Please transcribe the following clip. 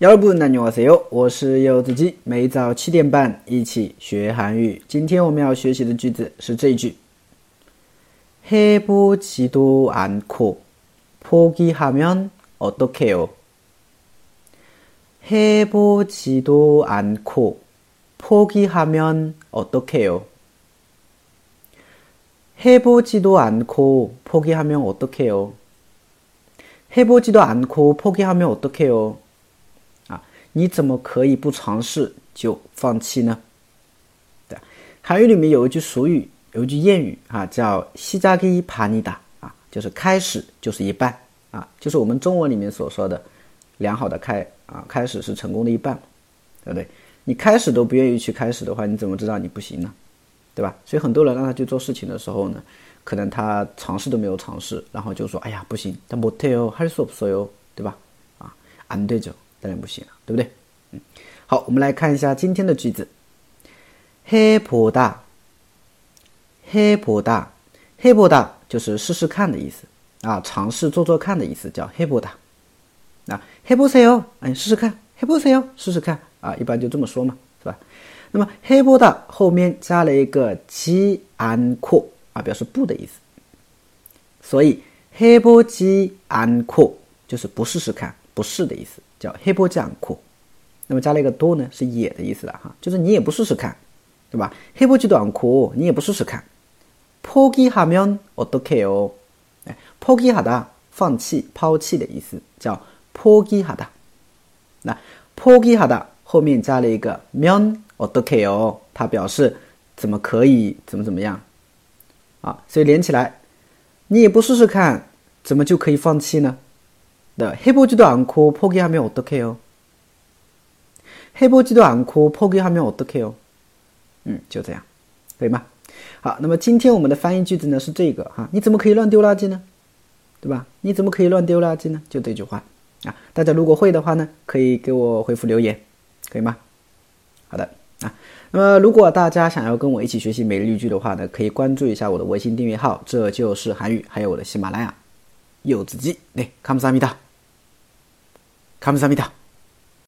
여러분안녕하세요，我是柚子鸡，每早七点半一起学韩语。今天我们要学习的句子是这一句：해보지도않고포기하면어떡해요？ 해보지도않고포기하면어떡해요？ 해보지도않고포기하면어떡해요？ 해보지도않고포기하면어떡해요？ 你怎么可以不尝试就放弃呢？对，韩语里面有一句俗语，有一句谚语啊，叫“시작이반이다”，啊，就是开始就是一半啊，就是我们中文里面所说的良好的开啊，开始是成功的一半，对不对？你开始都不愿意去开始的话，你怎么知道你不行呢？对吧？所以很多人让他去做事情的时候呢，可能他尝试都没有尝试，然后就说：“哎呀，不行，他못해요할수없어 요， 对吧？”啊，안되 죠。 当然不行了，对不对？嗯，好，我们来看一下今天的句子。해보 다， 해보 다， 해보다就是试试看的意思啊，尝试做做看的意思，叫해보 다。 那해보세 요， 哎，试试看，해보세 요， 试试看啊，一般就这么说嘛，是吧？那么해보다后面加了一个지않고啊，表示不的意思，所以해보지않고就是不试试看，不试的意思。 叫黑波酱库，那么加了一个多呢，是也的意思了哈，就是你也不试试看，对吧？黑波鸡短裤，你也不试试看。포기하면어떡해 요？ 哎，포기하 다， 放弃、抛弃的意思，叫포기하 다。 那포기하다后面加了一个면어떡해 요？ 它表示怎么可以，怎么怎么样啊？所以连起来，你也不试试看，怎么就可以放弃呢？ 的해보지도않고포기하면어떡해 요？ 해보지도않고포기하면어떡해 요？ 嗯，就这样，可以吗？好，那么今天我们的翻译句子呢是这个哈，你怎么可以乱丢垃圾呢？对吧？你怎么可以乱丢垃圾呢？就这句话啊，大家如果会的话呢，可以给我回复留言，可以吗？好的啊，那么如果大家想要跟我一起学习每日语句的话呢，可以关注一下我的微信订阅号，这就是韩语，还有我的喜马拉雅柚子鸡，对，감사합니다。 감사합니다.